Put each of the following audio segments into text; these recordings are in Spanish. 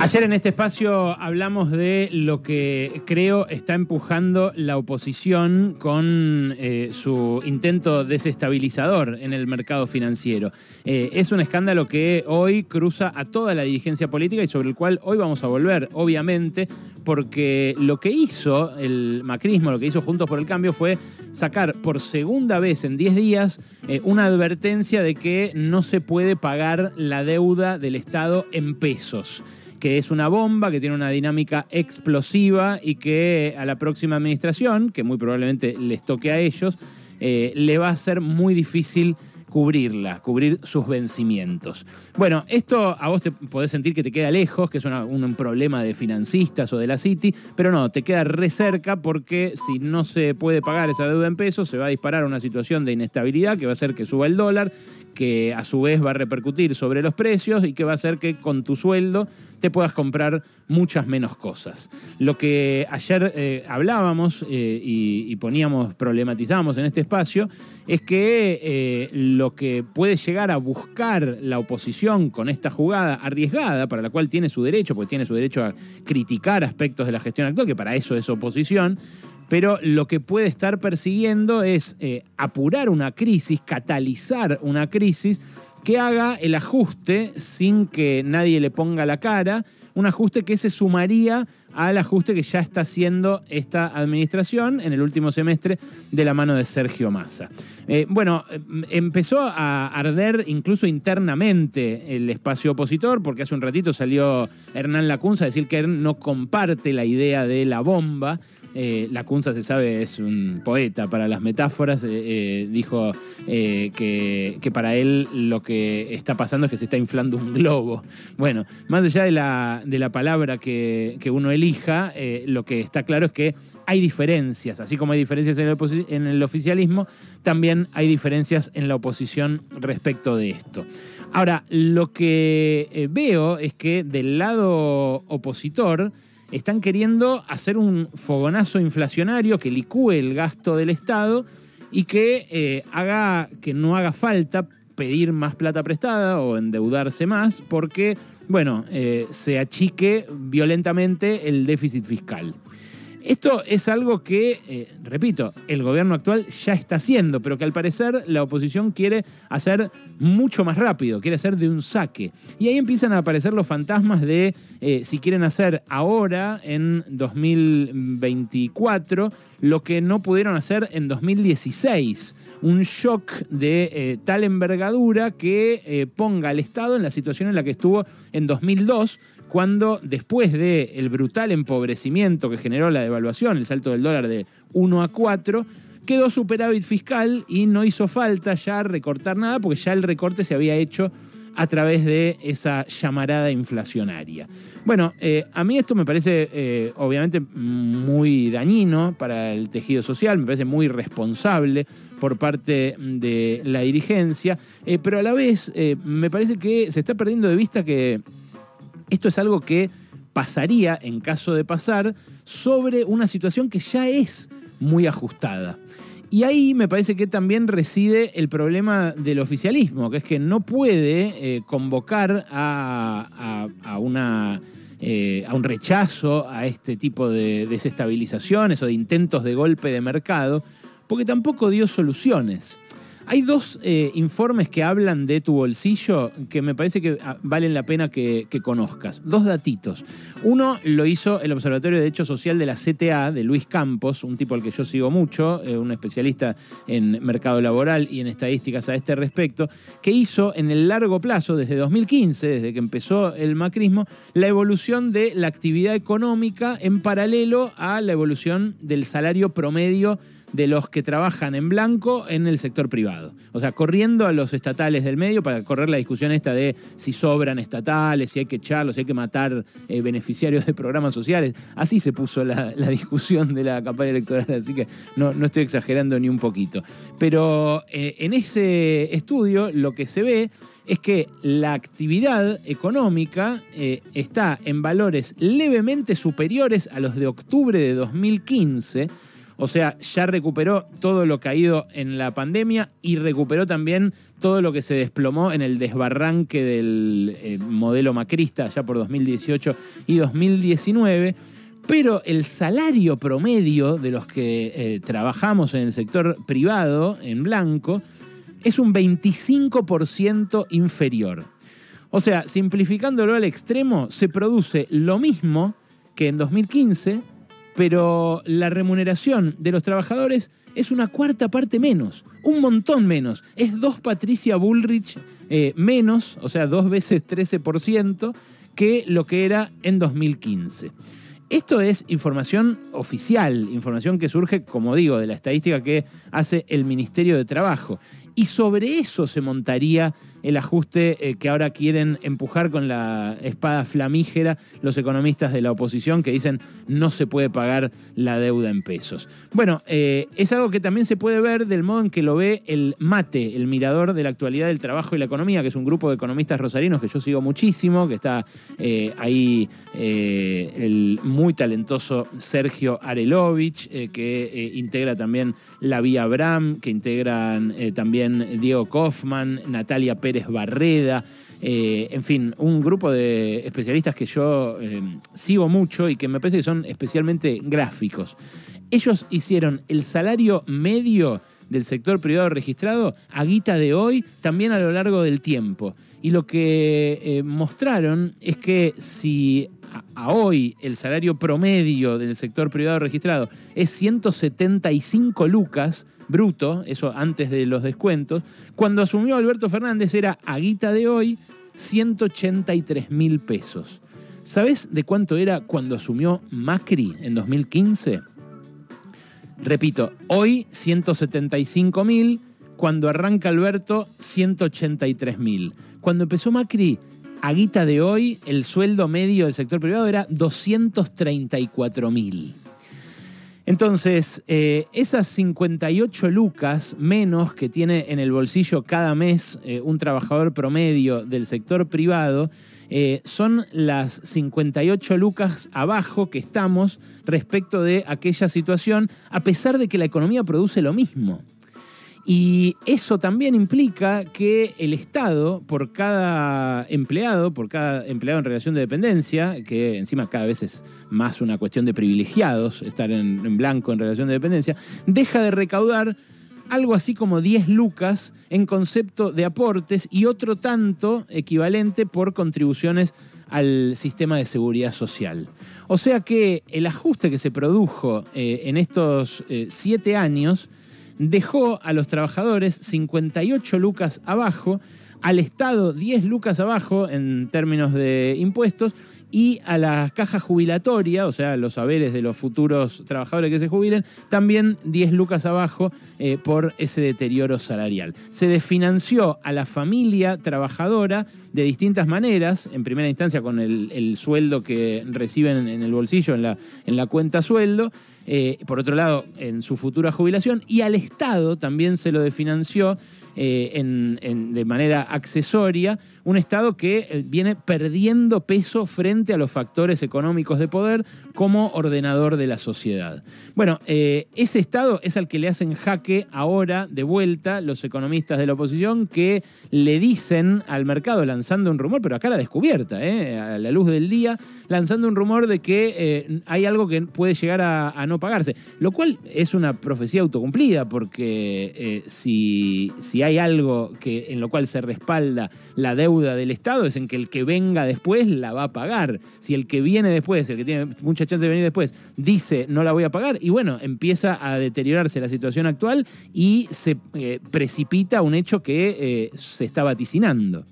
Ayer en este espacio hablamos de lo que creo está empujando la oposición con eh, su intento desestabilizador en el mercado financiero. Eh, es un escándalo que hoy cruza a toda la dirigencia política y sobre el cual hoy vamos a volver, obviamente, porque lo que hizo el macrismo, lo que hizo Juntos por el Cambio fue sacar por segunda vez en 10 días eh, una advertencia de que no se puede pagar la deuda del Estado en pesos que es una bomba, que tiene una dinámica explosiva y que a la próxima administración, que muy probablemente les toque a ellos, eh, le va a ser muy difícil cubrirla, cubrir sus vencimientos. Bueno, esto a vos te podés sentir que te queda lejos, que es un problema de financistas o de la City, pero no, te queda re cerca porque si no se puede pagar esa deuda en pesos, se va a disparar una situación de inestabilidad que va a hacer que suba el dólar, que a su vez va a repercutir sobre los precios y que va a hacer que con tu sueldo te puedas comprar muchas menos cosas. Lo que ayer eh, hablábamos eh, y, poníamos, problematizamos en este espacio, es que eh, lo que puede llegar a buscar la oposición con esta jugada arriesgada, para la cual tiene su derecho, porque tiene su derecho a criticar aspectos de la gestión actual, que para eso es oposición, pero lo que puede estar persiguiendo es eh, apurar una crisis, catalizar una crisis que haga el ajuste sin que nadie le ponga la cara, un ajuste que se sumaría al ajuste que ya está haciendo esta administración en el último semestre de la mano de Sergio Massa. Eh, bueno, em, empezó a arder incluso internamente el espacio opositor, porque hace un ratito salió Hernán Lacunza a decir que él no comparte la idea de la bomba. Eh, Lacunza, se sabe, es un poeta para las metáforas. Eh, dijo que, para él lo que está pasando es que se está inflando un globo. Bueno, más allá de la, de la palabra que, que uno elija, eh, lo que está claro es que hay diferencias, así como hay diferencias en el, oficialismo, también hay diferencias en la oposición respecto de esto. Ahora, lo que eh, veo es que del lado opositor están queriendo hacer un fogonazo inflacionario que licúe el gasto del Estado y que eh, haga que no haga falta pedir más plata prestada o endeudarse más porque bueno, eh, se achique violentamente el déficit fiscal. Esto es algo que, eh, repito, el gobierno actual ya está haciendo, pero que al parecer la oposición quiere hacer mucho más rápido, quiere hacer de un saque. Y ahí empiezan a aparecer los fantasmas de eh, si quieren hacer ahora, en 2024, lo que no pudieron hacer en 2016. Un shock de eh, tal envergadura que ponga al Estado en la situación en la que estuvo en 2002, cuando después del brutal empobrecimiento que generó la devaluación, el salto del dólar de 1 a 4, quedó superávit fiscal y no hizo falta ya recortar nada porque ya el recorte se había hecho a través de esa llamarada inflacionaria. Bueno, eh, a mí esto me parece eh, obviamente muy dañino para el tejido social, me parece muy responsable por parte de la dirigencia, eh, pero a la vez me parece que se está perdiendo de vista que esto es algo que pasaría, en caso de pasar, sobre una situación que ya es muy ajustada. Y ahí me parece que también reside el problema del oficialismo, que es que no puede eh, convocar a, una, eh, a un rechazo a este tipo de desestabilizaciones o de intentos de golpe de mercado, porque tampoco dio soluciones. Hay dos eh, informes que hablan de tu bolsillo que me parece que ah, valen la pena que, conozcas. Dos datitos. Uno lo hizo el Observatorio de Derecho Social de la CTA, de Luis Campos, un tipo al que yo sigo mucho, eh, un especialista en mercado laboral y en estadísticas a este respecto, que hizo en el largo plazo, desde 2015, desde que empezó el macrismo, la evolución de la actividad económica en paralelo a la evolución del salario promedio de los que trabajan en blanco en el sector privado. O sea, corriendo a los estatales del medio para correr la discusión esta de si sobran estatales, si hay que echarlos, si hay que matar eh, beneficiarios de programas sociales. Así se puso la, discusión de la campaña electoral, así que no, estoy exagerando ni un poquito. Pero eh, en ese estudio lo que se ve es que la actividad económica eh, está en valores levemente superiores a los de octubre de 2015, O sea, ya recuperó todo lo caído en la pandemia y recuperó también todo lo que se desplomó en el desbarranque del eh, modelo macrista ya por 2018 y 2019 pero el salario promedio de los que eh, trabajamos en el sector privado, en blanco, es un 25% inferior. O sea, simplificándolo al extremo, se produce lo mismo que en 2015, pero la remuneración de los trabajadores es una cuarta parte menos, un montón menos. Es dos Patricia Bullrich eh, menos, o sea, dos veces 13%, que lo que era en 2015. Esto es información oficial, información que surge, como digo, de la estadística que hace el Ministerio de Trabajo. Y sobre eso se montaría el ajuste eh, que ahora quieren empujar con la espada flamígera los economistas de la oposición que dicen no se puede pagar la deuda en pesos. Bueno, eh, es algo que también se puede ver del modo en que lo ve el MATE, el mirador de la actualidad del trabajo y la economía, que es un grupo de economistas rosarinos que yo sigo muchísimo, que está eh, ahí el muy talentoso Sergio Arelovich, que integra también la Vía Bram, que integran también Diego Kaufman, Natalia Pérez, Barreda, eh, en fin, un grupo de especialistas que yo eh, sigo mucho y que me parece que son especialmente gráficos. Ellos hicieron el salario medio del sector privado registrado a guita de hoy, también a lo largo del tiempo. Y lo que eh, mostraron es que si a, hoy el salario promedio del sector privado registrado es 175 lucas, bruto, eso antes de los descuentos. Cuando asumió Alberto Fernández era a guita de hoy 183 mil pesos. ¿Sabes de cuánto era cuando asumió Macri en 2015? Repito, hoy 175 mil, cuando arranca Alberto 183 mil. Cuando empezó Macri, a guita de hoy, el sueldo medio del sector privado era 234 mil. Entonces, eh, esas 58 lucas menos que tiene en el bolsillo cada mes eh, un trabajador promedio del sector privado, eh, son las 58 lucas abajo que estamos respecto de aquella situación, a pesar de que la economía produce lo mismo. Y eso también implica que el Estado, por cada empleado, por cada empleado en relación de dependencia, que encima cada vez es más una cuestión de privilegiados estar en, blanco en relación de dependencia, deja de recaudar algo así como 10 lucas en concepto de aportes y otro tanto equivalente por contribuciones al sistema de seguridad social. O sea que el ajuste que se produjo eh, en estos eh, siete años dejó a los trabajadores 58 lucas abajo, al Estado 10 lucas abajo en términos de impuestos y a la caja jubilatoria, o sea, los saberes de los futuros trabajadores que se jubilen, también 10 lucas abajo eh, por ese deterioro salarial. Se desfinanció a la familia trabajadora de distintas maneras, en primera instancia con el, sueldo que reciben en el bolsillo, en la, en la cuenta sueldo, eh, por otro lado, en su futura jubilación, y al Estado también se lo desfinanció eh, de manera accesoria, un Estado que eh, viene perdiendo peso frente a los factores económicos de poder como ordenador de la sociedad. Bueno, eh, ese Estado es al que le hacen jaque ahora de vuelta los economistas de la oposición que le dicen al mercado lanzando un rumor, pero acá la descubierta, a la luz del día, lanzando un rumor de que hay algo que puede llegar a, no pagarse, lo cual es una profecía autocumplida porque si, si hay hay algo que, en lo cual se respalda la deuda del Estado es en que el que venga después la va a pagar. Si el que viene después, el que tiene mucha chance de venir después, dice no la voy a pagar, y bueno, empieza a deteriorarse la situación actual y se eh, precipita un hecho que eh, se está vaticinando.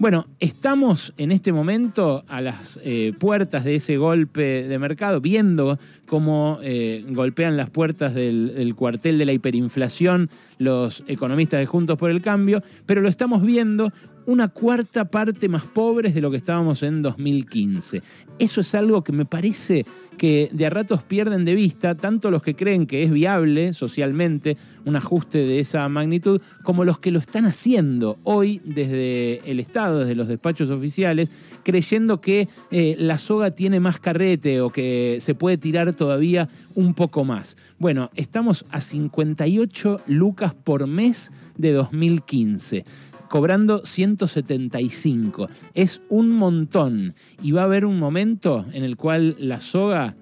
Bueno, estamos en este momento a las eh, puertas de ese golpe de mercado, viendo cómo eh, golpean las puertas del, cuartel de la hiperinflación los economistas de Juntos por el Cambio, pero lo estamos viendo una cuarta parte más pobres de lo que estábamos en 2015. Eso es algo que me parece que de a ratos pierden de vista, tanto los que creen que es viable socialmente un ajuste de esa magnitud, como los que lo están haciendo hoy desde el Estado, desde los despachos oficiales, creyendo que eh, la soga tiene más carrete o que se puede tirar todavía un poco más. Bueno, estamos a 58 lucas por mes de 2015 cobrando 175. Es un montón. Y va a haber un momento en el cual la soga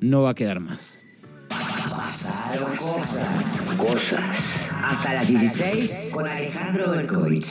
no va a quedar más. Pasaron cosas. Cosas. Hasta las 16 con Alejandro Berkovich.